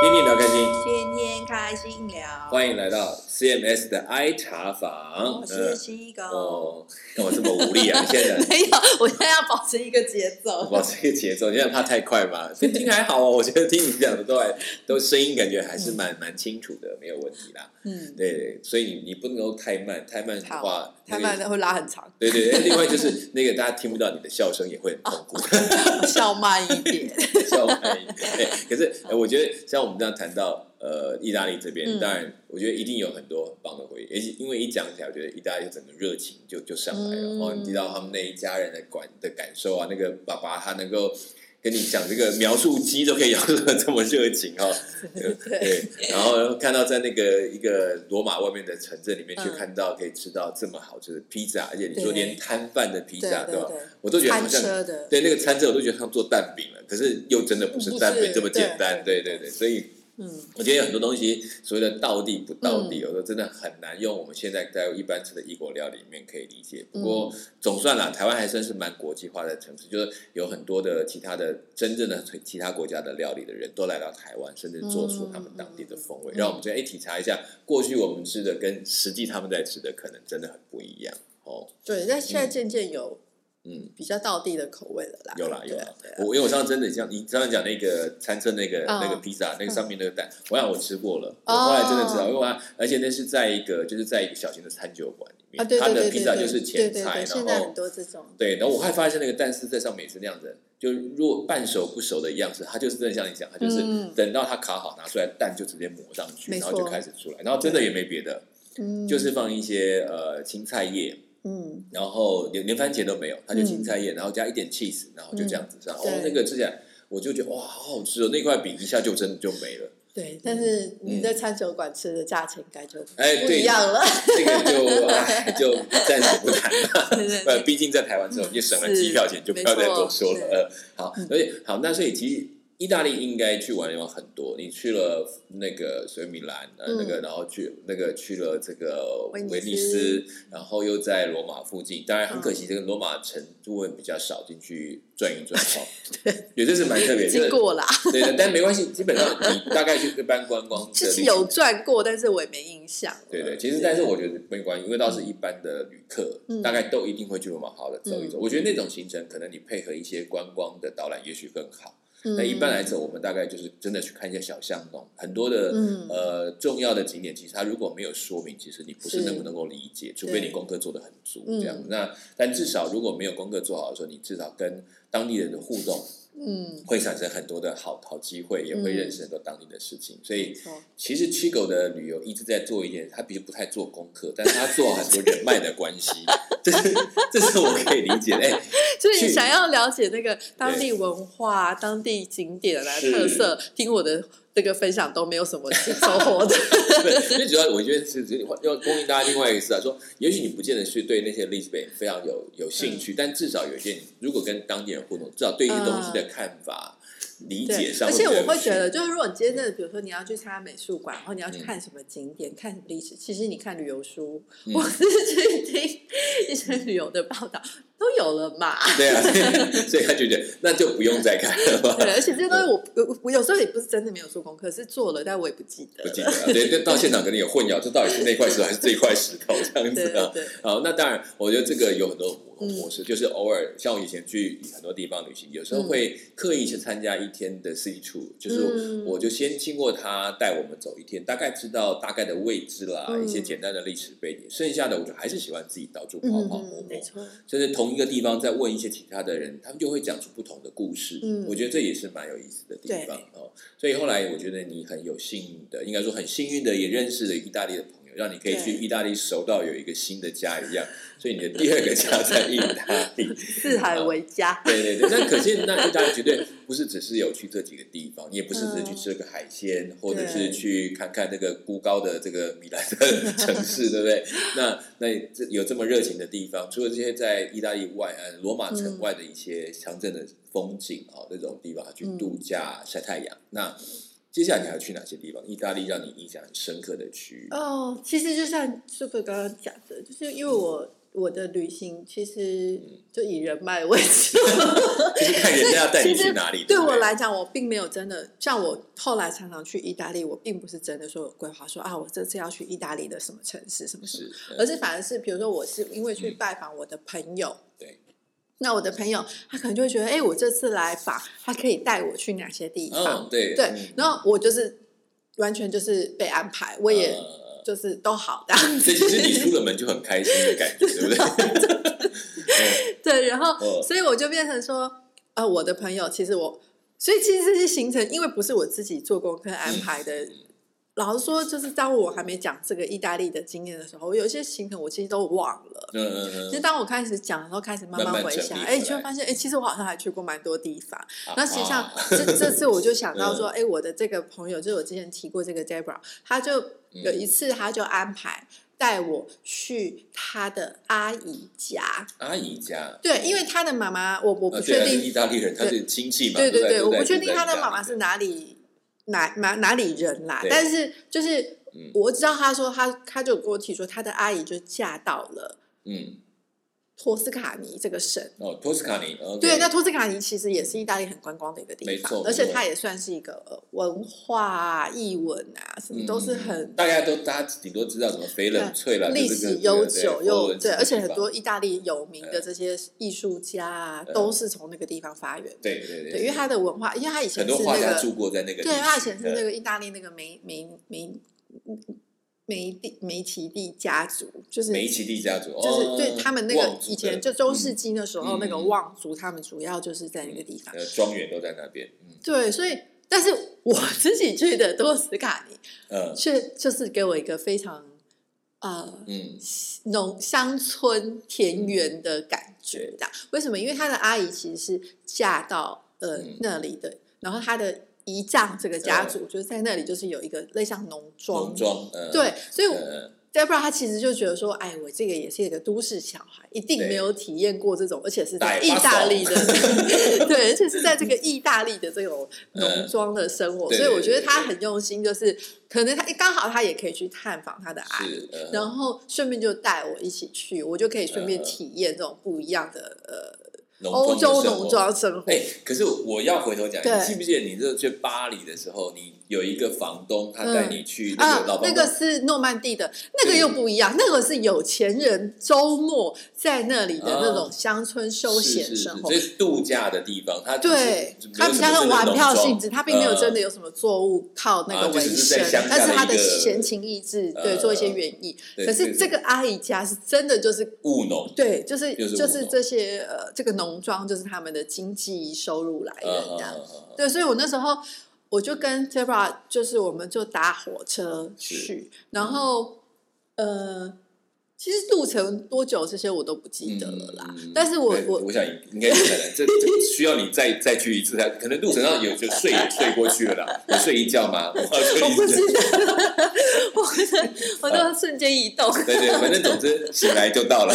天天聊开心，天天开心聊。欢迎来到 CMS 的 I 茶房。我是西狗。哦，干嘛这么无力啊？你现在没有，我现在要保持一个节奏。保持一个节奏，你想怕太快吗？听还好哦，我觉得听你讲的都还都声音感觉还是蛮蛮清楚的，没有问题啦。嗯，对，所以你你不能够太慢，太慢的话，太慢的会拉很长。对对对，另外就是那个大家听不到你的笑声也会很痛苦。笑慢一点，笑慢一点。可是我觉得像我们这样谈到。呃，意大利这边当然，我觉得一定有很多很棒的回忆，而且因为一讲起来，我觉得意大利整个热情就就上来了。然后，你知道他们那一家人的管的感受啊，那个爸爸他能够跟你讲这个描述鸡都可以描述的这么热情哦。对，然后看到在那个一个罗马外面的城镇里面，去看到可以吃到这么好吃的披萨，而且你说连摊贩的披萨对吧？我都觉得好像对那个餐车，我都觉得像做蛋饼了，可是又真的不是蛋饼这么简单。对对对，所以。嗯，我觉得有很多东西，所谓的道地不道地，有时候真的很难用我们现在在一般吃的异国料理里面可以理解。不过总算啦，台湾还算是蛮国际化的城市，就是有很多的其他的真正的其他国家的料理的人都来到台湾，甚至做出他们当地的风味，让我们这样一体察一下，过去我们吃的跟实际他们在吃的可能真的很不一样哦。对，那现在渐渐有。嗯，比较道地的口味了啦。有啦有啦，我因为我上次真的像你刚刚讲那个餐车那个那个披萨，那个上面那个蛋，我想我吃过了，我后来真的知道，因为我而且那是在一个就是在一个小型的餐酒馆里面，它的披萨就是前菜，然后很多这种，对，然后我还发现那个蛋丝在上面也是那样子，就如果半熟不熟的样子，它就是真的像你讲，它就是等到它烤好拿出来，蛋就直接抹上去，然后就开始出来，然后真的也没别的，就是放一些呃青菜叶。嗯，然后连连番茄都没有，它就青菜叶，然后加一点 cheese，然后就这样子上。哦，那个吃起来我就觉得哇，好好吃哦！那块饼一下就真的就没了。对，但是你在餐酒馆吃的价钱该就哎不一样了。这个就就暂时不谈了。呃，毕竟在台湾之后，你省了机票钱，就不要再多说了。呃，好，而且好，那所以其实。意大利应该去玩的地方很多，你去了那个水米兰，呃，那个，然后去那个去了这个威尼斯，然后又在罗马附近。当然很可惜，这个罗马城部分比较少进去转一转。对，也这是蛮特别。经过啦，对，但没关系，基本上你大概去一般观光。其实有转过，但是我也没印象。对对，其实但是我觉得没关系，因为倒是一般的旅客，大概都一定会去罗马好好的走一走。我觉得那种行程，可能你配合一些观光的导览，也许更好。那一般来说，我们大概就是真的去看一些小巷弄，很多的呃重要的景点，其实它如果没有说明，其实你不是能不能够理解，除非你功课做的很足这样。那但至少如果没有功课做好的时候，你至少跟当地人的互动。嗯，会产生很多的好好机会，也会认识很多当地的事情。所以，其实七狗的旅游一直在做一点，他比如不太做功课，但是他做很多人脉的关系，这是这是我可以理解的。哎，就是你想要了解那个当地文化、当地景点啊特色，听我的。这个分享都没有什么收获的。对，最主要我觉得是要供应大家另外一个事啊，说也许你不见得是对那些历史背景非常有有兴趣，但至少有一些，如果跟当地人互动，至少对一些东西的看法。理解上，而且我会觉得，就是如果你今天真的，比如说你要去参加美术馆，然后你要去看什么景点、看历史，其实你看旅游书，或是去听一些旅游的报道，都有了嘛。对啊，所以他就觉得那就不用再看了吧。对，而且这些东西我我我有时候也不是真的没有做功课，是做了，但我也不记得。不记得，对，到现场可能有混淆，这到底是那块石头还是这块石头这样子啊？好，那当然，我觉得这个有很多。模式就是偶尔像我以前去很多地方旅行，有时候会刻意去参加一天的 city tour，就是我就先经过他带我们走一天，大概知道大概的位置啦，一些简单的历史背景，剩下的我就还是喜欢自己到处跑跑摸摸，甚至同一个地方再问一些其他的人，他们就会讲出不同的故事。嗯，我觉得这也是蛮有意思的地方哦。所以后来我觉得你很有幸运的，应该说很幸运的，也认识了意大利的朋友，让你可以去意大利熟到有一个新的家一样。所以你的第二个家在意大利，四海为家。对对对，那可见那意大利绝对不是只是有去这几个地方，你也不是只是去吃个海鲜，或者是去看看那个孤高的这个米兰的 城市，对不对？那那这有这么热情的地方，除了这些在意大利外，呃，罗马城外的一些乡镇的风景啊，那种地方去度假晒太阳，那。接下来你还要去哪些地方？意大利让你印象很深刻的区域？哦，其实就像 Super 刚刚讲的，就是因为我我的旅行其实就以人脉为主，就是看人家要带你去哪里。对我来讲，我并没有真的像我后来常常去意大利，我并不是真的说有规划说啊，我这次要去意大利的什么城市什么什么，而是反而是比如说我是因为去拜访我的朋友，对，那我的朋友他可能就会觉得，哎，我这次来访，他可以带我去哪些地方？嗯，对对嗯，然后我就是完全就是被安排，我也呃就是都好这样子。所以其实你出了门就很开心的感觉，对不对？对，然后哦所以我就变成说，呃，我的朋友其实我，所以其实这些行程，因为不是我自己做功课安排的。老实说，就是当我还没讲这个意大利的经验的时候，我有一些行程我其实都忘了。嗯嗯嗯其实当我开始讲的时候，开始慢慢慢回想，哎，回来就会发现，哎，其实我好像还去过蛮多地方。啊那实际上啊，这这次我就想到说，嗯哎，我的这个朋友，就是我之前提过这个 Debra，他就嗯有一次他就安排带我去他的阿姨家。阿姨家，对，因为他的妈妈，我我不确定，意大利人，他是亲戚嘛，对对我不确定他的妈妈是哪里哪哪哪里人啦，但是就是嗯。我知道他说他他就跟我提说他的阿姨就嫁到了。嗯，托斯卡尼这个省。哦，托斯卡尼对，那托斯卡尼其实也是意大利很观光的一个地没错，方而且它也算是一个呃文化啊、译文啊，什么都是很嗯大家都大家顶多知道什么翡冷翠啦，历史悠久又对，而且很多意大利有名的嗯。这些艺术家啊，嗯。都是从那个地方发源的。对对对，对，因为他的文化，因为他以前很是那个多画家住过在那个对，区，他以前是那嗯。个意大利那个梅梅梅梅地梅奇蒂家族，就是梅奇蒂家族，就是哦对他们那个以前就中世纪那时候嗯那个望族，他们主要就是在那个地方。呃庄园都在那边，嗯对，所以但是我自己去的多斯卡尼，嗯却就是给我一个非常呃嗯农乡村田园的感觉。这样为什么？因为他的阿姨其实是嫁到呃、嗯那里的，然后他的姨丈这个家族就是在那里，就是有一个类像农庄。农庄，嗯对，所以 Debra 她其实就觉得说，哎，我这个也是一个都市小孩，一定对。没有体验过这种，而且是在意大利的，发对，而且是在这个意大利的这种农庄的生活，嗯所以我觉得他很用心，就是可能他刚好他也可以去探访他的阿姨，嗯。然后顺便就带我一起去，我就可以顺便嗯。体验这种不一样的欧洲农庄生活。哎、可是我要回头讲，你记不记得你这去巴黎的时候，你有一个房东，他带你去那啊个老，啊那，个是诺曼底的，那个又不一样，那个是有钱人周末在那里的那种乡村休闲是是生活是，。这是度假的地方，他对，没有它比较像玩票性质，他并没有真的有。什么作物靠那个为只是在生，但是他的闲情逸致，呃对，做一些园艺。可是这个阿姨家是真的就是务农，对，就是就是就是这些呃，这个农庄就是他们的经济收入来源嗯这样。对，所以我那时候我就跟 Tebra 就是我们就搭火车去，然后呃，其实路程多久这些我都不记得了啦。嗯但是我我我想应该不可能，这这 需要你再再去一次，才可能路程上有就睡 睡过去了啦，你睡一觉吗？我不一觉记得，我我都瞬间移动。对对，反正总之醒来就到了。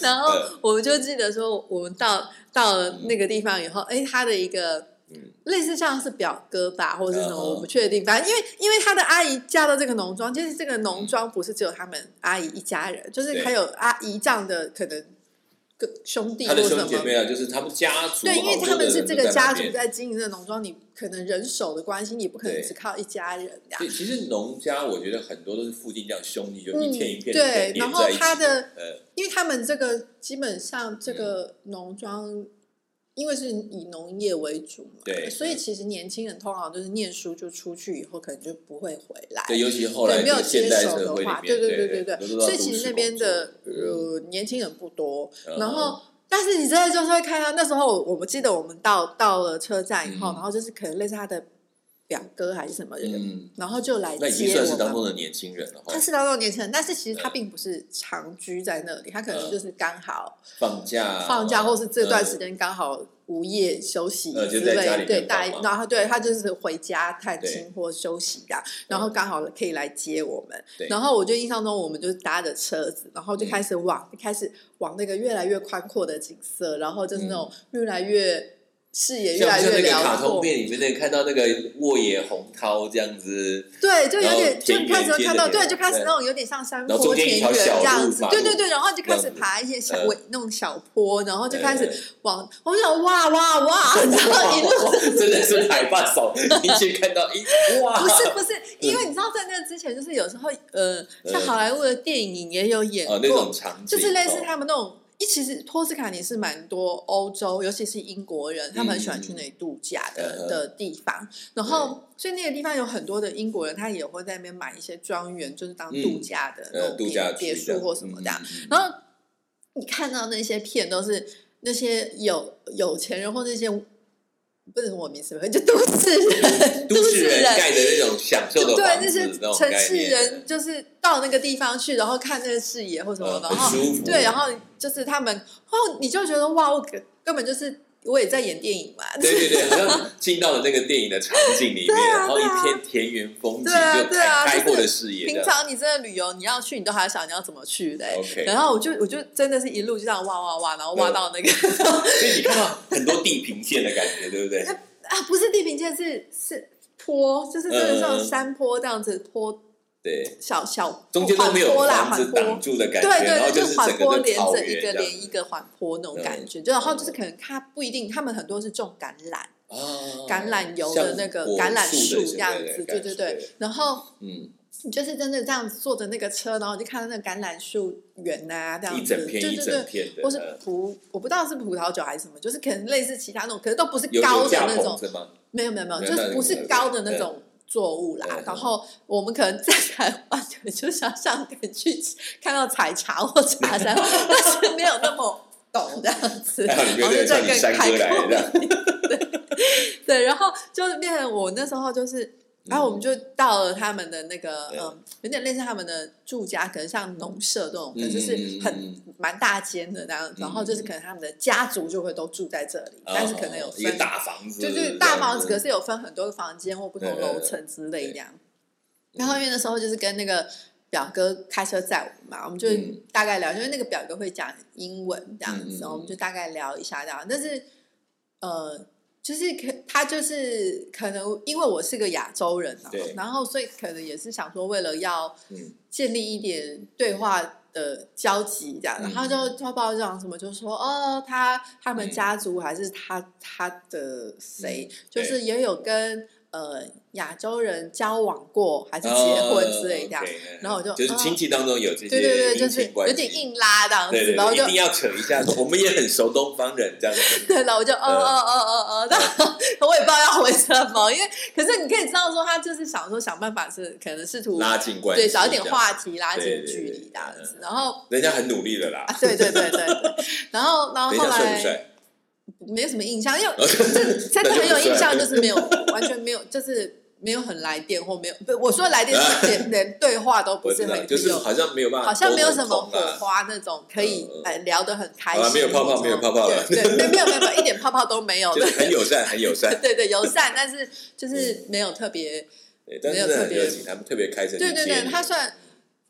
然后嗯我们就记得说，我们到到了那个地方以后，哎，他的一个嗯类似像是表哥吧，或者是什么，嗯我不确定。反正因为因为他的阿姨嫁到这个农庄，就是这个农庄不是只有他们阿姨一家人，就是对还有阿姨丈的可能个兄弟或什么。兄弟姐妹啊，就是他们家族，对，因为他们是这个家族在经营这个农庄，你可能人手的关系，你不可能只靠一家人这样对，。其实农家我觉得很多都是附近这样兄弟，就一天一片嗯对然后他的呃，因为他们这个基本上这嗯个农庄，因为是以农业为主嘛，对所以其实年轻人通常就是念书就出去以后，可能就不会回来。对，尤其后来对，没有接手的话，对，对对对对所以其实那边的嗯呃年轻人不多，嗯然后。但是你真的就是会看到那时候，我们记得我们到到了车站以后，嗯然后就是可能类似他的表哥还是什么人，嗯，然后就来那已经接我们。算是当中的年轻人了他。是当中年轻人，但是其实他嗯并不是长居在那里，他可能嗯。就是刚好放假，放假，或是这段时嗯间刚好午夜休息呃之类，对，然后对他就是回家探亲或休息的，然后刚好可以来接我们。然后我就印象中，我们就是搭着车子，然后就开始往开始往那个越来越宽阔的景色，然后就是那种越来越视野越来越辽那个卡通阔。片里面那个看到那个沃野洪涛这样子，对，就有点，就你开始会看到，对，就开始那种有点像山坡田园这样子，对对对，然后就开始爬一些小嗯尾那种小坡，然后就开始往，我就想哇哇哇，然后一路真的是海霸手，一去看到一哇，不是不是，因为你知道在那之前，就是有时候呃，像好莱坞的电影也有演哦那种过，场景，就是类似哦他们那种。一其实托斯卡尼是蛮多欧洲，尤其是英国人，他们很喜欢去那里度假的、嗯的地方。然后，所以那个地方有很多的英国人，他也会在那边买一些庄园，就是当度假的那呃种别度假别墅或什么的然后你看到那些片都是那些有有钱人或那些不是我名词，就都市人，都市人盖的那种享受的对房那些城市人，就是到那个地方去，然后看那个视野或什么，的然后对，然后就是他们，哦，你就觉得哇，我根根本就是我也在演电影嘛，对对对，好像进到了那个电影的场景里面，然后一片田园风景，对啊就对啊开开阔的视野平。常你真的旅游，你要去，你都还要想你要怎么去的、欸。OK 然后我就我就真的是一路就这样挖挖挖，然后挖到那个、所以你看到很多地平线的感觉，对不对？啊，不是地平线，是是坡，就是真的是那种嗯。山坡这样子坡，对，小小中间都没有房子缓坡。挡住的感觉，对对对，然后就是缓坡连着一个连一个缓坡那种感嗯觉，就然后就是可能它不一定，他们很多是种橄榄，啊橄榄油的那个橄榄树这样子，对对对，，然后嗯，你就是真的这样子坐着那个车，然后就看到那个橄榄树园呐、这样子，对对对，或是呃葡，我不知道是葡萄酒还是什么，就是可能类似其他那种，可是都不是高的那种？没有没有没有，就是不是高的那种作物啦嗯。然后我们可能在台湾可能就想上赶去看到采茶或茶山，但是没有那么懂这样子，然后就更开阔的 这样，对，然后就变成我那时候就是。然后我们就到了他们的那个嗯，有点类似他们的住家，可能像农舍这种，可嗯能就是很嗯蛮大间的那样。然后就是可能他们的家族就会都住在这里，但是可能有分哦一个大房子，就是大房子，可是有分很多个房间或不同楼层之类这样。然后因为那时候就是跟那个表哥开车载我们嘛，我们就嗯大概聊，因为那个表哥会讲英文这样子，我们就大概聊一下这样。但是呃，就是可他就是可能因为我是个亚洲人啊，然后所以可能也是想说为了要嗯。建立一点对话。的交集这样，然后就嗯就报讲什么，就说哦，他他们嗯。家族还是他他的谁，嗯就是也有跟呃亚洲人交往过，还是结婚之类的。然后我就就是亲戚当中有这些对对对，就是有点硬拉这样子，然后就一定要扯一下，我们也很熟东方人这样子，对，然后我就哦哦哦哦哦，然后 我也不知道要回什么，因为可是你可以知道说他就是想说想办法是可能试图拉近关系，对找一点话题拉近距离这样嗯子，然后人家很努力的啦啊。对对对对对，然后然后后来？没有什么印象，因为真的很有印象，就 是没有完全没有，就是没有很来电或没有，不，我说来电是连连对话都不是很就是，好像没有办法，好像没有什么火啊。花那种可以哎聊得很开没有泡泡没有泡泡了对对，没没有没有没有一点泡泡都没有，就是对很友善，很友善，对对友善，但是就是没有特别，对，但是真的很热情，他们特别开车去对对对，他算。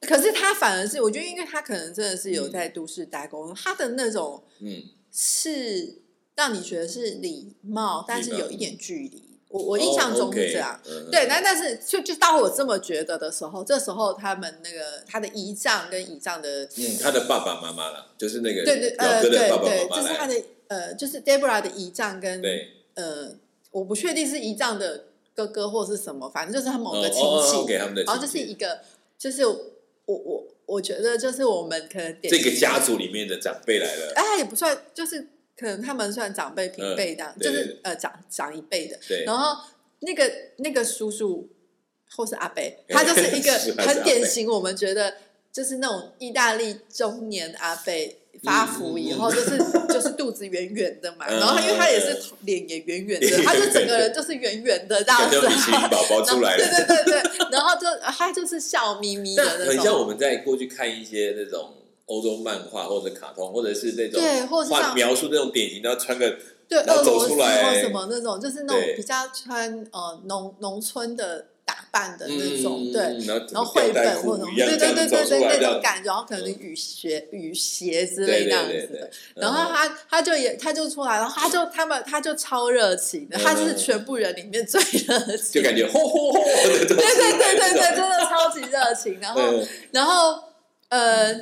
可是他反而是，我觉得，因为他可能真的是有在都市待过，他的那种嗯，是让你觉得是礼貌，但是有一点距离。我我我印象中是这样。嗯对，但但是就就当我这么觉得的时候，这时候他们那个他的姨丈跟姨丈的，嗯，他的爸爸妈妈了，就是那个对对表呃对对，就是他的呃，就是 Debra 的姨丈跟对，呃，我不确定是姨丈的哥哥或是什么，反正就是他某个亲戚，然后就是一个，就是我我我觉得就是我们可能这个家族里面的长辈来了，哎也不算，就是可能他们算长辈平辈这样，就嗯对。对是呃长长一辈的，对，然后那个那个叔叔或是阿伯，他就是一个很典型，我们觉得就是那种意大利中年阿伯发福以后，就是就是肚子圆圆的嘛，嗯然后他因为他也是脸也圆圆的，他就整个人就是圆圆的这样子宝宝出来 对了，对对对对，然后就他就是笑眯眯的那种。很像我，们在过去看一些那种欧洲漫画或者卡通，或者是那种对，或者是画描述那种典型，然后穿个然对俄罗斯后走出来或什么那种，就是那种比较穿呃农农村的打扮的那种，对，嗯然后然后绘本或者对对对对那种感觉，然后可能雨鞋雨鞋之类那样子的。然后他他就也他就出来，然后他就他们他就超热情的，嗯。他是全部人里面最热情，就感觉吼吼吼的 对对对对对对，真的超级热情。然后嗯。然后呃，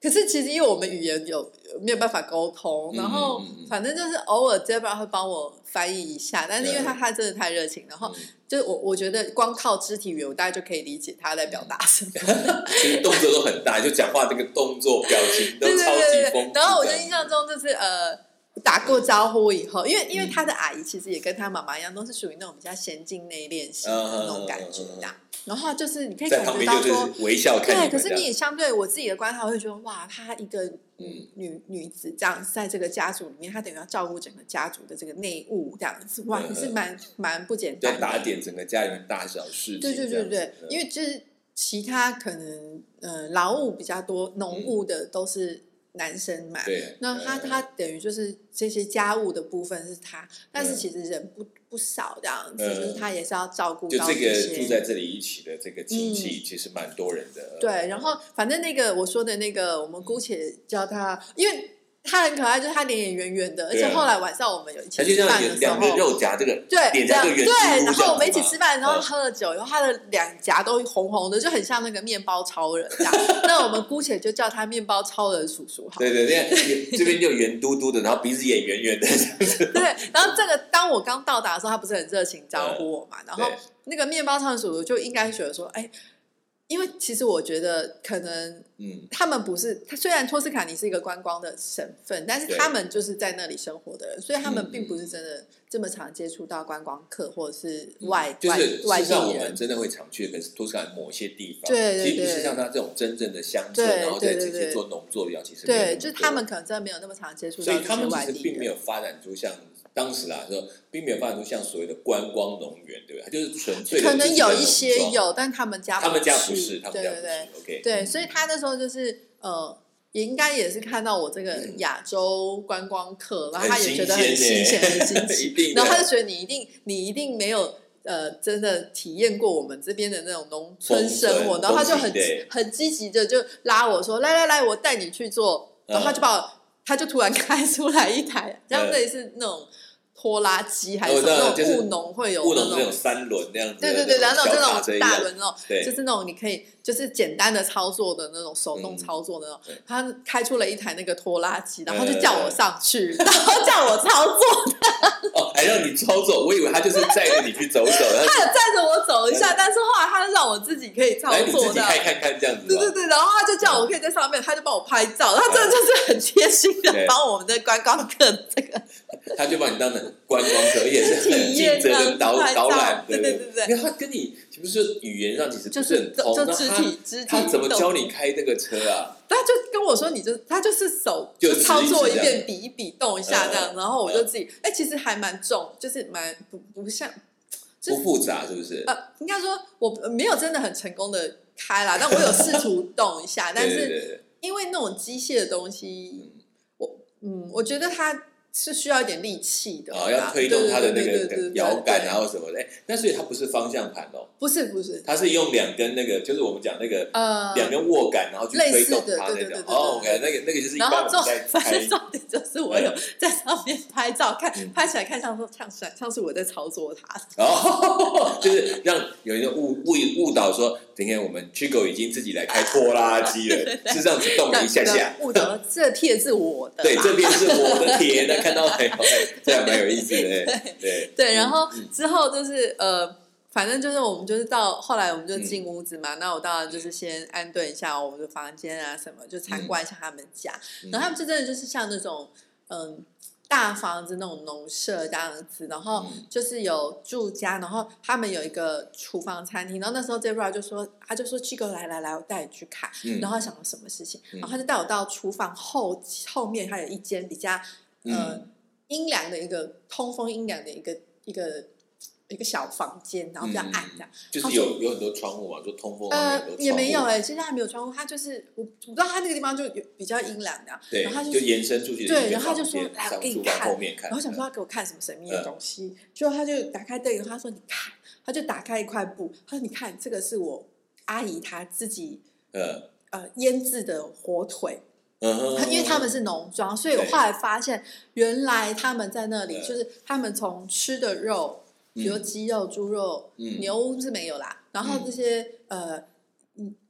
可是其实因为我们语言有没有办法沟通，嗯然后反正就是偶尔 Debra 会帮我翻译一下，但是因为他他真的太热情，然后嗯就是我我觉得光靠肢体语言，我大概就可以理解他在表达什么。其实动作都很大，就讲话这个动作表情都超级。丰富。然后我就印象中就是呃。打过招呼以后，因为因为嗯他的阿姨其实也跟他妈妈一样，都是属于那种比较娴静内敛型的那种感觉这样。然后就是你可以感觉到就说，是微笑看对，可是你也相对我自己的观察，我会觉得哇，她一个嗯女女子这样在这个家族里面，她等于要照顾整个家族的这个内务这样子，哇，是蛮蛮不简单的。打点整个家里面大小事对。对对对，因为为就是其他可能呃劳务比较多、农务的都是男生嘛。那他他等于就是这些家务的部分是他，但是嗯其实人不不少这样子，嗯就是他也是要照顾就这个住在这里一起的这个亲戚，其实蛮多人的。对，然后反正那个我说的那个，我们姑且叫他，因为他很可爱，就是他脸也圆圆的，而对啊且后来晚上我们有一起他就像吃饭的时两个候。肉夹这个对，脸这样圆对，然后我们一起吃饭，然后嗯喝了酒，然后他的两颊都红红的，就很像那个面包超人这样。那我们姑且就叫他面包超人叔叔好了。对对对，这边就圆嘟嘟的，然后鼻子也圆圆的。对，然后这个当我刚到达的时候，他不是很热情招呼我嘛，然后对那个面包超人叔叔就应该觉得说，哎，因为其实我觉得可能嗯，他们不是，他虽然托斯卡尼是一个观光的省份，但是他们就是在那里生活的人，所以他们嗯并不是真的这么常接触到观光客或者是外、就是外地人。们真的会常去，可是托斯卡某些地方，对对对其实不是像他这种真正的乡村，对然后在这些做农作的地方，其实对，就是他们可能真的没有那么常接触所以到他们其实。并没有发展出像当时啦说，并没有发展出像所谓的观光农园，对不对？它就是纯粹可能有一些，有，但他们家他们家不不是，他们家不对对对，OK，对，所以他那时候就是呃，也应该也是看到我这个亚洲观光客，然后他也觉得很新鲜，很新 一奇，然后他就觉得你一定你一定没有呃真的体验过我们这边的那种农村生活，然后他就很很积极的就拉我说来来来，我带你去做，然后他就把嗯我他就突然开出来一台，像类似那种拖拉机还是那就是种务农会有那务农是那种种。三轮那样子，对对对，然后那种小这种大轮那种，就是那种你可以就是简单的操作的那种手动嗯操作的那种对。他开出了一台那个拖拉机，然后就嗯叫我上去，然后叫我操作，哦，还让你操作，我以为他就是载着你去走走，他有载着我走一下，但是后来他让我自己可以操来你自作的。己开看看这样子，对对对，然后他就叫我可以在上面，他就帮我拍照，他真的就是很贴心的帮我们的观光客这个 他就把你当成观光客，也是很尽责的导导览，对对对对对因为他跟你是不是语言上其实不就是很通，就肢那他体肢体他怎么教你开这个车啊？他就跟我说，你就他就是手就就操作一遍，比一比，动一下这样，嗯然后我就自己，哎，其实还蛮重，就是蛮不不像，不复杂是不是？呃，应该说我没有真的很成功的开啦，但我有试图动一下，但是因为那种机械的东西，我嗯，我觉得它是需要一点力气的啦，啊，要推动它的那个摇杆，对。然后什么的，哎，那所以它不是方向盘哦，不是不是，它是用两根那个，就是我们讲那个呃，两根握杆，然后去推动它那种。哦，OK，那个那个就是一般我们在 反开正重点就是我有在上面拍照，看嗯。拍起来看像说像像像是我在操作它，哦，就是让有人误误误导说，今天我们 Chigo 已经自己来开拖拉机了，是这样子动了一下下。不得这片是我的对，啦这边是我的田，那，看到没有？哎这样蛮有意思的。对对对，然后嗯之后就是呃，反正就是我们就是到后来我们就进屋子嘛，那我当然就是先安顿一下我们的房间啊什么，就参观一下他们家，嗯然后他们就真的就是像那种嗯。大房子那种农舍这样子，然后嗯。就是有住家，然后他们有一个厨房餐厅，然后那时候 Zebra 就说，他就说 Chico 来来来，我带你去看，嗯。然后他想到什么事情，嗯。然后他就带我到厨房后后面，还有一间比较呃嗯。阴凉的一个通风阴凉的一个一个一个小房间，然后比较暗这样。就是有有很多窗户嘛，就通风。呃，也没有哎，现在还没有窗户，它就是我我不知道它那个地方就有比较阴凉的，对，然后就延伸出去。对，然后他就说：“来，我给你看。”然后想说要给我看什么神秘的东西，结果他就打开灯，他说：“你看。”他就打开一块布，他说：“你看，这个是我阿姨她自己呃呃腌制的火腿。”嗯，因为他们是农庄，所以我后来发现，原来他们在那里就是他们从吃的肉，比如鸡肉、猪肉、牛是没有啦，然后这些呃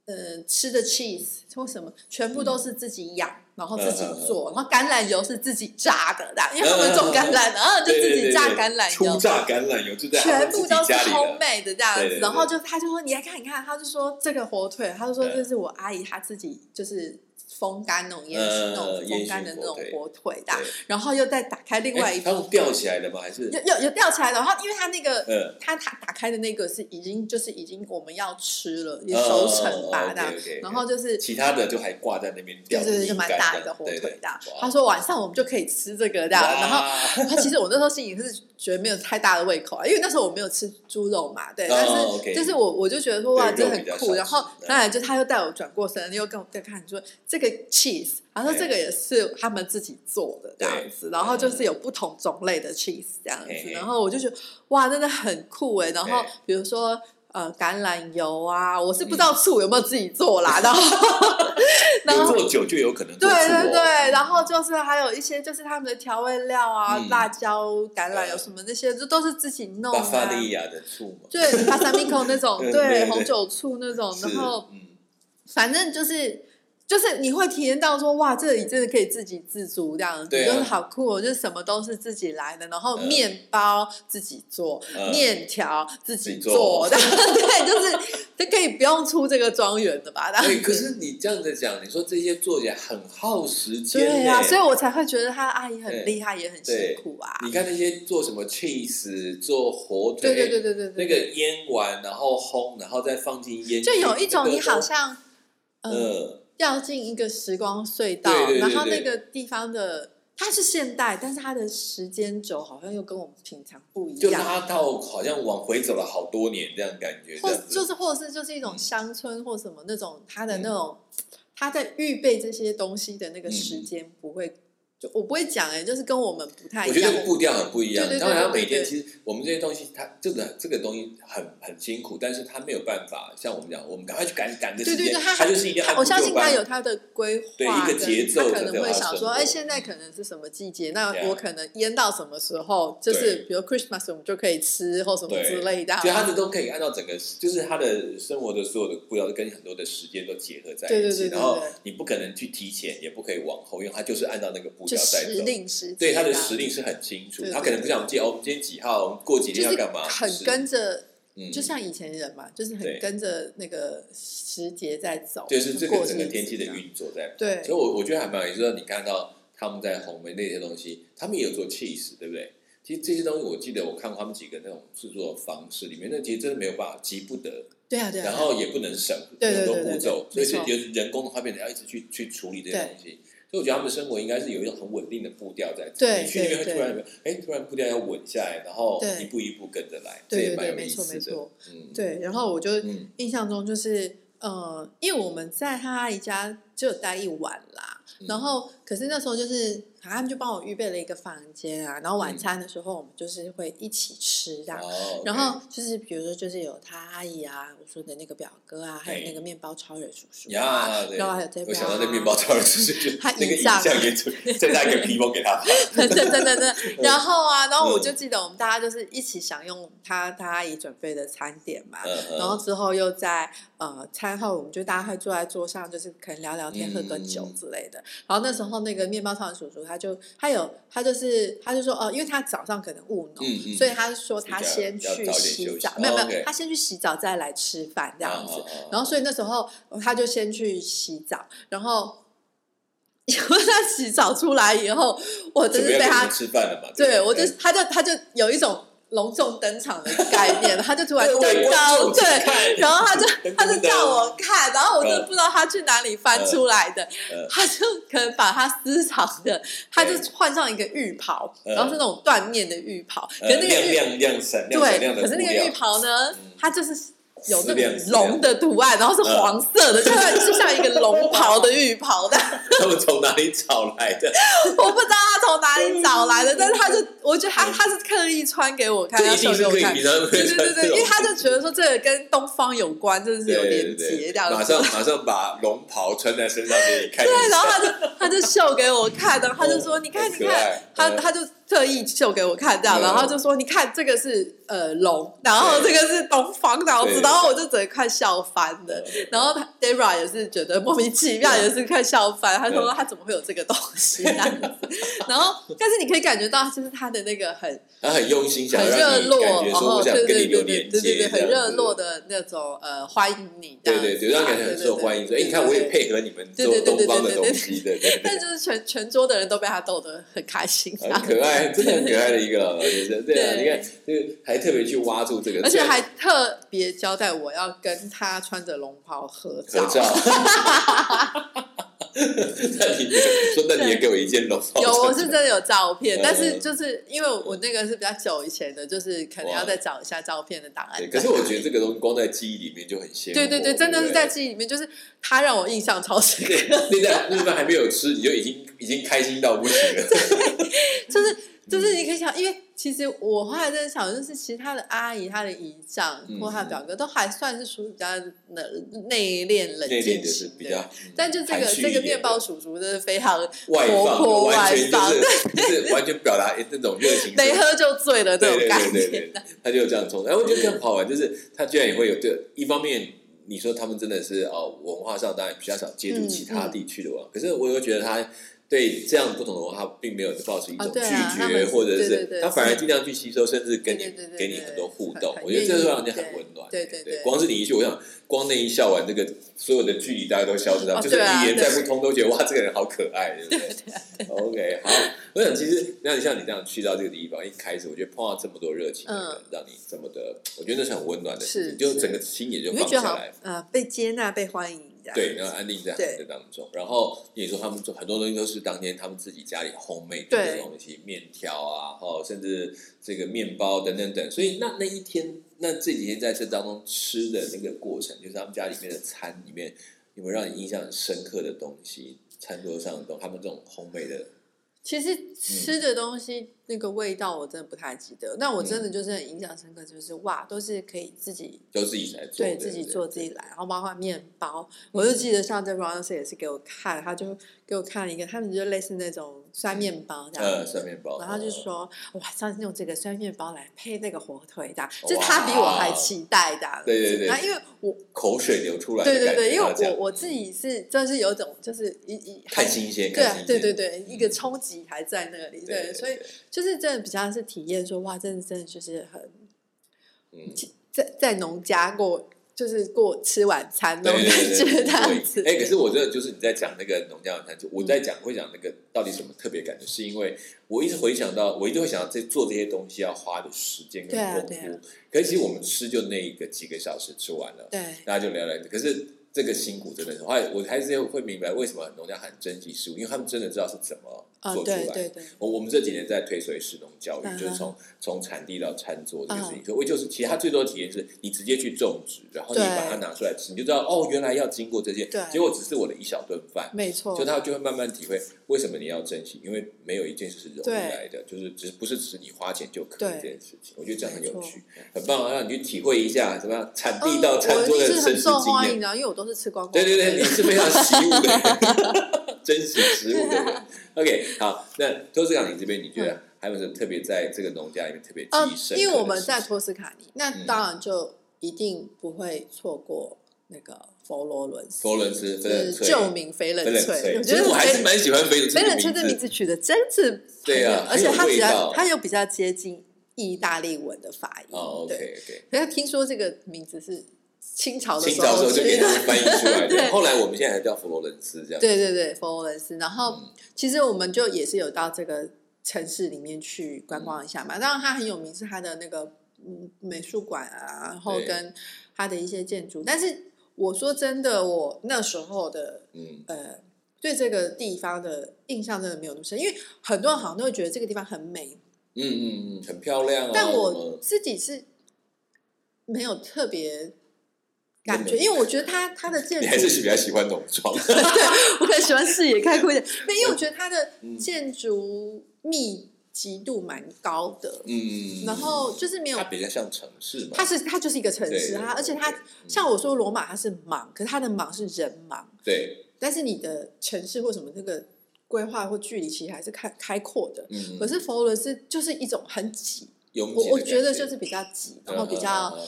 呃吃的 cheese 或什么，全部都是自己养。然后自己做，然后橄榄油是自己榨的，因为他们种橄榄，然后就自己榨橄榄油，初榨橄榄油就在全部都是 homemade 的这样子。然后就他就说你来看，你看，他就说这个火腿，他就说这是我阿姨她自己就是。风干那种烟熏那种风干的那种火腿的，然后又再打开另外一它吊起来的吗？还是有有有吊起来的？然后因为它那个，它它打开的那个是已经就是已经我们要吃了，也熟成吧的。然后就是其他的就还挂在那边，就是就蛮大一个火腿的。他说晚上我们就可以吃这个的。然后他其实我那时候心里是觉得没有太大的胃口啊，因为那时候我没有吃猪肉嘛，对。但是就是我我就觉得说哇，这很酷。然后当然就他又带我转过身，又跟我再看说这个。cheese，然后这个也是他们自己做的这样子，然后就是有不同种类的 cheese 这样子，然后我就觉得哇，真的很酷哎。然后比如说呃橄榄油啊，我是不知道醋有没有自己做啦，然后 然后做酒就有可能对对对，然后就是还有一些就是他们的调味料啊，辣椒、橄榄油什么那些，这都是自己弄的。巴萨利亚的醋嘛，对巴萨米口那种，对红酒醋那种，然后反正就是。就是你会体验到说哇，这里真的可以自给自足这样子，就是好酷哦！就是什么都是自己来的，然后面包自己做，面条自己做，对，就是就可以不用出这个庄园的吧？对。可是你这样子讲，你说这些做起来很耗时间，对呀，所以我才会觉得他阿姨很厉害，也很辛苦啊。你看那些做什么 cheese，做火腿，对对对对对，那个腌完然后烘，然后再放进腌，就有一种你好像嗯。掉进一个时光隧道，然后那个地方的它是现代，但是它的时间轴好像又跟我们平常不一样。就它到好像往回走了好多年这样感觉，或就是或者是就是一种乡村或什么那种，它的那种它在预备这些东西的那个时间不会。就我不会讲哎，就是跟我们不太一样。我觉得步调很不一样。当然，每天其实我们这些东西，它这个这个东西很很辛苦，但是他没有办法像我们讲，我们赶快去赶赶个时间，他就是一定要。我相信他有他的规划，对一个节奏，他可能会想说，哎，现在可能是什么季节？那我可能腌到什么时候？就是比如 Christmas 我们就可以吃或什么之类的。所以他的都可以按照整个，就是他的生活的所有的步调都，跟很多的时间都结合在一起。然后你不可能去提前，也不可以往后，因为他就是按照那个步调在走。对他的时令是很清楚，他可能不像我哦，今天几号，过几天要干嘛？很跟着，就像以前人嘛，就是很跟着那个时节在走，就是这个整个天气的运作在。对，所以，我我觉得还蛮有意思。说你看到他们在红梅那些东西，他们也有做 cheese，对不对？其实这些东西，我记得我看过他们几个那种制作方式里面，那其实真的没有办法急不得。对啊，对啊。然后也不能省很多步骤，所以就人工的话，变成要一直去去处理这些东西。所以我觉得他们的生活应该是有一种很稳定的步调在走。你去那边会突然哎，突然步调要稳下来，然后一步一步跟着来，这也蛮有意思的。嗯，对。然后我就印象中就是，呃，因为我们在他阿姨家就待一晚啦，然后可是那时候就是。他们就帮我预备了一个房间啊，然后晚餐的时候我们就是会一起吃这样，然后就是比如说就是有他阿姨啊，我说的那个表哥啊，还有那个面包超人叔叔啊，然后还有这边，我想到那面包超人叔叔，他那个影像也再拿一个皮包给他，真的真的真的，然后啊，然后我就记得我们大家就是一起享用他他阿姨准备的餐点嘛，然后之后又在呃餐后我们就大家会坐在桌上，就是可能聊聊天、喝个酒之类的，然后那时候那个面包超人叔叔。他就他有他就是他就说哦，因为他早上可能务农，所以他说他先去洗澡，没有没有，他先去洗澡再来吃饭这样子。然后所以那时候他就先去洗澡，然后 因为他洗澡出来以后，我真是被他吃饭了嘛。对我就他就他就有一种隆重登场的概念，他就突然登高，对，然后他就 他就噔叫我看，然后我就嗯不知道他去哪里翻出来的，呃他就可能把他私藏的，他就换上一个浴袍，嗯。然后是那种缎面的浴袍，可呃是那个浴亮亮亮闪亮对，可是那个浴袍呢，它就是有那丝亮种丝亮龙的图案，然后是黄色的，就像就像一个龙袍的浴袍的。他们从哪里找来的？我不知道他从哪里找来的，但是他就，我觉得他他是刻意穿给我看，这他一定是可以，秀给我看。对对对因为他就觉得说这个跟东方有关，这是有对连对对接这样子。马上马上把龙袍穿在身上给你看。对，然后他就他就秀给我看，然后他就说：“ 哦你看，你看他他就特意秀给我看这样，嗯然后就说：你看这个是呃龙，然后这个是东方这样子，然后我就整个快笑翻了。然后他 Dara 也是觉得莫名其妙，也是快笑翻。他说嗯他怎么会有这个东西这样子？然后，但是你可以感觉到，就是他的那个很他很用心，想很热络，然后对对对对对对很热络的。那种呃欢迎你对对对，让感觉很受欢迎。所以，你看我也配合你们做对对对对东方的对对东西，对对对，但就是全全桌的人都被他逗得很开心，很可爱，真的很可爱的一个老先生。对啊，对你看，这个还特别去挖住这个，而且还特别交代我要跟他穿着龙袍合照。合照。那你说，那你也给我一件龙袍。有，我是真的有照片，嗯但是就是因为我那个是比较久以前的，就是可能要再找一下照片的档案。可是我觉得这个东西光在记忆里面就很鲜。对对对，真的是在记忆里面，就是他让我印象超深刻。那在那饭还没有吃，你就已经已经开心到不行了。就是就是你可以想，因为其实我后来在想，就是其实他的阿姨、他的姨丈嗯或他表哥都还算是属于比较冷内敛、冷静就是型的。比较，但就这个这个面包叔叔真的非常活泼外放就是完全表达那种热情。没喝就醉了这对对种概对对。对，他就这样冲。然后我觉得更好玩，就是他居然也会有这一方面。你说他们真的是哦，文化上当然比较少接触嗯其他地区的文化，可是我又觉得他对这样不同的文化并没有抱持一种拒绝，或者是他反而尽量去吸收，甚至跟你给你很多互动。我觉得这愿意会让人家很温暖。对对对光是你一句，我想光那一笑完，这个所有的距离大家都消失掉，哦就是语言再不通都觉得哇，这个人好可爱，对不对？OK，好。我想其实那你像你这样去到这个地方，一开始我觉得碰到这么多热情的人，嗯让你这么的，我觉得那是很温暖的事是情，就整个心也就放下来。呃被接纳、被欢迎这样。对，然后安定在对他们的当中，然后你说他们做很多东西都是当天他们自己家里烘焙对的东西，面条啊，哦，甚至这个面包等等等。所以那那一天，那这几天在这当中吃的那个过程，就是他们家里面的餐里面有没有让你印象很深刻的东西？餐桌上的东，他们这种烘焙的，其实吃的东西、那个味道我真的不太记得，那我真的就是很印象深刻，就是哇，都是可以自己都自己来做，对自己做自己来，然后包括面包，我就记得上在 Ron 也是给我看，他就给我看了一个，他们就类似那种酸面包这样呃，子。酸面包，然后他就哦说：“哇，上次用这个酸面包来配那个火腿的，哇就是他比我还期待的。对对。对然后因为我口水流出来对对对，因为我我自己是就是有种就是一一太新鲜，对对对对，一个冲击还在那里，对对，所以就是真的比较是体验说哇，真的真的就是很嗯。在在农家过，就是过吃晚餐那种感觉。哎、可是我真的就是你在讲那个农家晚餐，就我在讲会讲那个到底什么特别感觉，是因为我一直回想到，我一直会想到这做这些东西要花的时间跟功夫。可是其实我们吃就那一个几个小时吃完了，对大家就聊聊。可是这个辛苦真的是，后来我还是会明白为什么农家很珍惜食物，因为他们真的知道是怎么啊，做出来的。对对对，我我们这几年在推所谓食农教育，嗯就是从从产地到餐桌这件事情。嗯所以我就是其实它最多的体验是你直接去种植，然后你把它拿出来吃，你就知道哦，原来要经过这些对，结果只是我的一小顿饭。没错就，他就会慢慢体会为什么你要珍惜，因为没有一件事是容易对来的，就是只是不是只你花钱就可以对这件事情。我觉得这样很有趣，很棒啊！让你去体会一下什么样产地嗯到餐桌的生死经验。都是吃光光。对对对，你是非常习武的，真实食物的人。OK，好，那托斯卡尼这边，你觉得还有什么特别在这个农家里面特别记呃忆深刻的事情？因为我们在托斯卡尼，那嗯当然就一定不会错过那个佛罗伦斯，佛罗伦斯就是旧名翡冷翠。我觉得我还是蛮喜欢翡冷翠翡冷翠这名字。取的真是对啊而且它比较它又比较接近意大利文的发音。哦对，，OK OK。可是听说这个名字是清朝的清朝时候就给他们翻译出来的，后来我们现在还叫佛罗伦斯这样。对对对，佛罗伦斯。然后嗯其实我们就也是有到这个城市里面去观光一下嘛。当然，它很有名是它的那个嗯美术馆啊，然后跟它的一些建筑。但是我说真的，我那时候的嗯呃对这个地方的印象真的没有那么深，因为很多人好像都会觉得这个地方很美，嗯嗯嗯，很漂亮啊。但我自己是没有特别感觉，因为我觉得它它的 建筑你还是比较喜欢农庄，我可能喜欢视野开阔一点，没因为我觉得它的嗯。建筑密集度蛮高的，嗯，然后就是没有它，比较像城市嘛，它是它就是一个城市，它而且它像我说罗马它是盲，可是它的盲是人盲，对，但是你的城市或什么这个规划或距离其实还是开开阔的，嗯，可是佛罗伦斯就是一种很挤，我我觉得就是比较挤，然后比较。嗯嗯嗯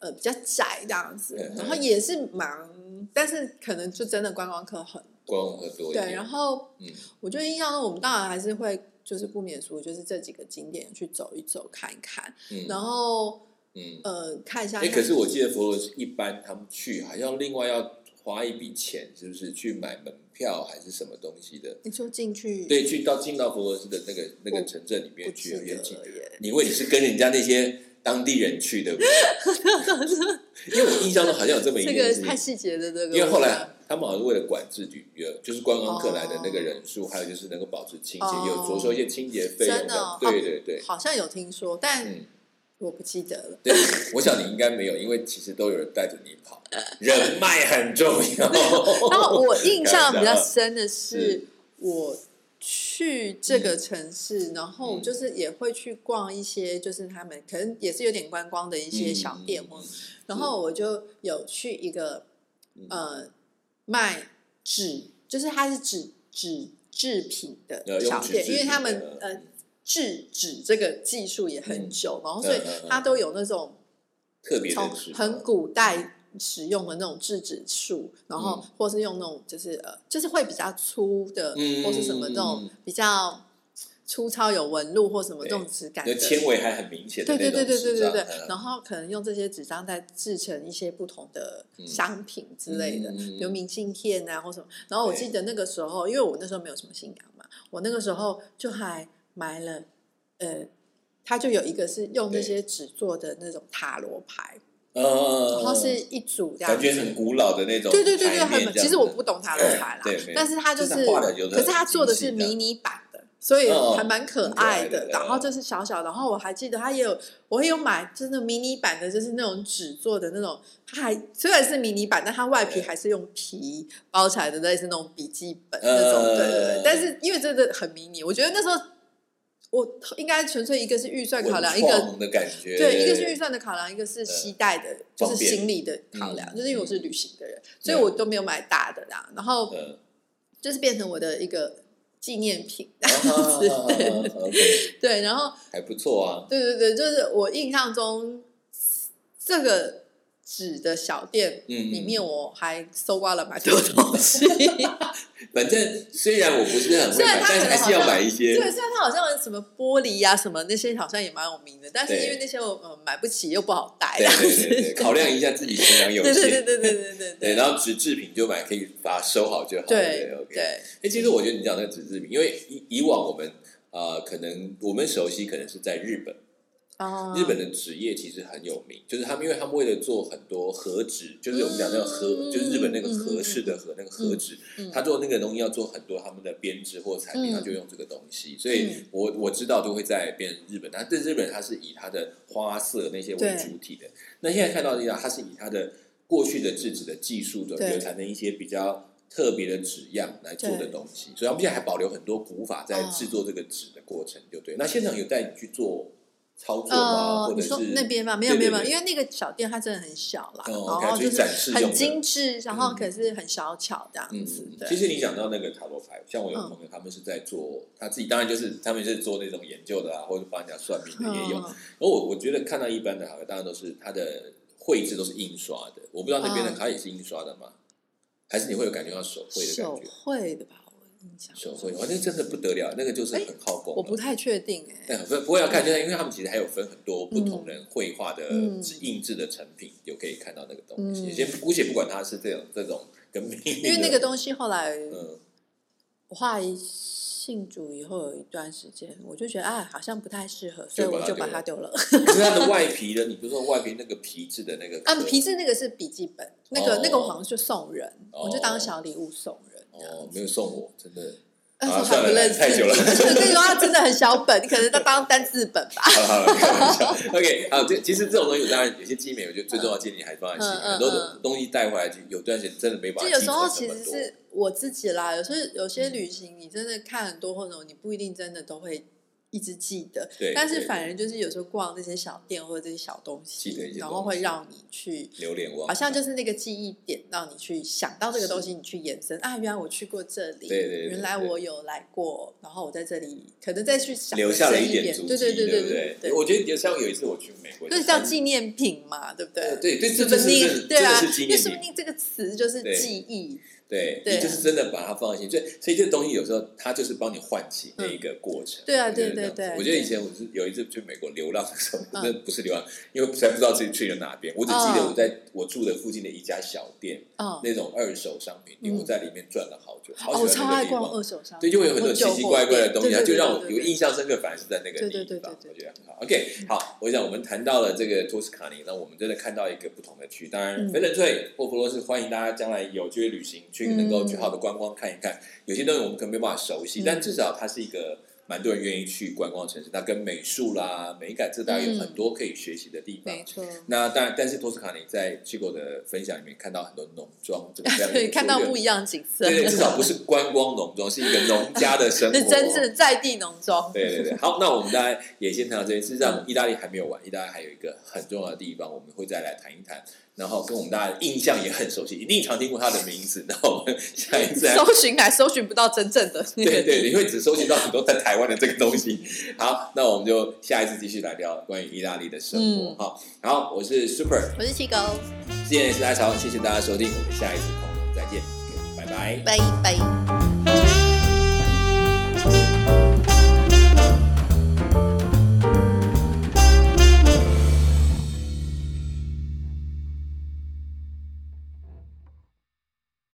呃比较窄这样子嗯，然后也是忙，但是可能就真的观光客很观光客多一点对，然后嗯我觉得印象中我们当然还是会就是不免俗，就是这几个景点去走一走看一看，嗯然后嗯，呃看一下。哎，可是我记得佛罗斯一般他们去好像另外要花一笔钱，是不是去买门票还是什么东西的？你说进去对，去到进到佛罗斯的那个那个城镇里面去，有点近了耶，你因为你是跟人家那些当地人去的，因为我印象中好像有这么一这件事情。个太细节的这个，因为后来他们好像是为了管制旅游，就是观光客来的那个人数，还有就是能够保持清洁，有着收一些清洁费用真的哦。对对对，好像有听说，但嗯，我不记得了。对，我想你应该没有，因为其实都有人带着你跑，人脉很重要。然后我印象比较深的是是，我去这个城市，然后嗯。就是也会去逛一些，就是他们可能也是有点观光的一些小店或然后我就有去一个嗯。呃卖纸，就是它是纸纸制品的小店，因为他们呃制纸这个技术也很久，然后所以它都有那种特别从很古代使用的那种制纸术，然后嗯。或是用那种就是呃就是会比较粗的，嗯或是什么那嗯种嗯。比较粗糙有纹路或什么这种质感纤维还很明显的对对对对对对对，嗯。然后可能用这些纸张再制成一些不同的嗯。商品之类的，比如明信片啊或什么。然后我记得那个时候，因为我那时候没有什么信仰嘛，我那个时候就还买了，呃，它就有一个是用那些纸做的那种塔罗牌，呃，然后是一组这样，感觉很古老的那种对对对对，很其实我不懂塔罗牌啦。但是它就，是可是它做的是迷你版的，所以哦还蛮可爱爱的的。然后就是小小的，然后我还记得它也有，我也有买，就是那迷你版的，就是那种纸做的那种，它还虽然是迷你版，但它外皮还是用皮包起来的，类似那种笔记本呃那种，对对对。但是因为真的很迷你，我觉得那时候我应该纯粹一个是预算考量，一个文创的感觉，对，一个是预算的考量，一个是携带的，就是行李的考量。嗯就是因为我是旅行的人，所以我都没有买大的啦。然后嗯，就是变成我的一个纪念品对，然后还不错啊，对对对，就是我印象中这个纸的小店嗯，里面，我还搜刮了蛮多东西。反正虽然我不是很但是还是要买一些对，，虽然它好像什么玻璃呀、什么那些，好像也蛮有名的，但是因为那些我呃买不起，又不好带，对对对对，考量一下自己形量有 对对对限，对对对对 对，然后纸制品就买，可以把它收好就好了。对，OK。对，哎，其实我觉得你讲那个纸制品，因为以以往我们呃，可能我们熟悉可能是在日本，哦。日本的纸业其实很有名，就是他们因为他们为了做很多和纸，就是我们讲那个和，嗯就是日本那个和式的和那个和纸，嗯他做那个东西要做很多他们的编织或产品，嗯。他就用这个东西，所以嗯。我我知道都会在变成日本，但是日本它是以它的花色那些为主体的，那现在看到的它是以它的过去的制纸的技术的对。有产生一些比较。特别的纸样来做的东西，所以他们现在还保留很多古法在哦制作这个纸的过程，就对。那现场有带你去做操作吗？呃，或者是你说那边吗？没有没有没有，因为那个小店它真的很小啦，哦，OK，然后就是展示很精致，然后嗯可是很小巧这样嗯子。，对其实你讲到那个塔罗牌，像我有嗯朋友，他们是在做他自己，当然就是他们是做那种研究的啊，或者帮人家算命的也有。嗯而我我觉得看到一般的好像当然都是它的绘制都是印刷的，我不知道那边的卡也是印刷的吗？还是你会有感觉到手绘的感手觉？绘的吧，手绘，哇，那真的不得了，那个就是很耗工啊。我不太确定哎。哎，不不会要看，就是因为他们其实还有分很多不同人绘画的印制的成品，就可以看到那个东西。嗯先姑且不管它是这种这种跟因为那个东西后来嗯我后来信信主以后有一段时间，我就觉得啊，好像不太适合，所以我就把它丢了。可是它的外皮呢？你不是说外皮那个皮质的那个啊，皮质那个是笔记本，那个、哦那个我好像就送人，哦我就当小礼物送哦，没有送我，真的。啊算了太久了你就是那个话真的很小本，你可能在当单字本吧。好了好了，开玩笑。OK，好，这其实这种东西，当然有些机美，我觉得最重要的建议还是放在心很多的东西带回来，就有段时间真的没办就有时候其。实是我自己啦，有时候有些旅行你真的看很多，或者你不一定真的都会一直记得，对但是反而就是有时候逛这些小店或者这些小东西然后会让你去。流连忘，好像就是那个记忆点，让你去想到这个东西，你去延伸啊，原来我去过这里，对对对原来我有来过，然后我在这里可能再去想留下了一点足迹，对对对对对对？我觉得像有一次我去美国，就是叫纪念品嘛，对不对？对对，这这是 souvenir，真的对啊，因为。说不定这个词就是记忆，对，对你就是真的把它放在心，所以所以这个东西有时候它就是帮你唤起那一个过程。对啊对对对我觉得以前我是有一次去美国流浪的时候，嗯那不是流浪，因为实在不知道自己去了哪边，我只记得哦我在我住的附近的一家小店，嗯，那种二手商品店，嗯我在里面转了好久，好哦，我喜超爱逛欢那个地方。二手商品，对，就会有很多奇奇怪怪的东西，它就让我有印象。深刻，反而是在那个地对对对方，对对我觉得很好。OK，好，我想我们谈到了这个托斯卡尼，那我们真的看到一个不同的区。当然，嗯翡冷翠或佛罗斯，欢迎大家将来有机会旅行，去能够去好的观光看一看。有些东西我们可能没办法熟悉，嗯但至少它是一个蛮多人愿意去观光的城市。它跟美术啦、美感这大概有很多可以学习的地方。没错，那当然，但是托斯卡尼在去过的分享里面看到很多农庄，这个非常有 对，看到不一样的景色，对对，至少不是观光农庄，是一个农家的生活。是真正在地农庄。对对对，好，那我们大家也先谈到这边。事实上，意大利还没有完，意大利还有一个很重要的地方，我们会再来谈一谈。然后跟我们大家的印象也很熟悉，一定常听过他的名字。那我们下一次来，搜寻还搜寻不到真正的，对对，你会只搜寻到很多在台湾的这个东西。好，那我们就下一次继续来聊关于意大利的生活。嗯然后，我是 Super，我是七狗，今天也是阿潮，谢谢大家收听，我们下一次空中再见，拜拜。拜拜。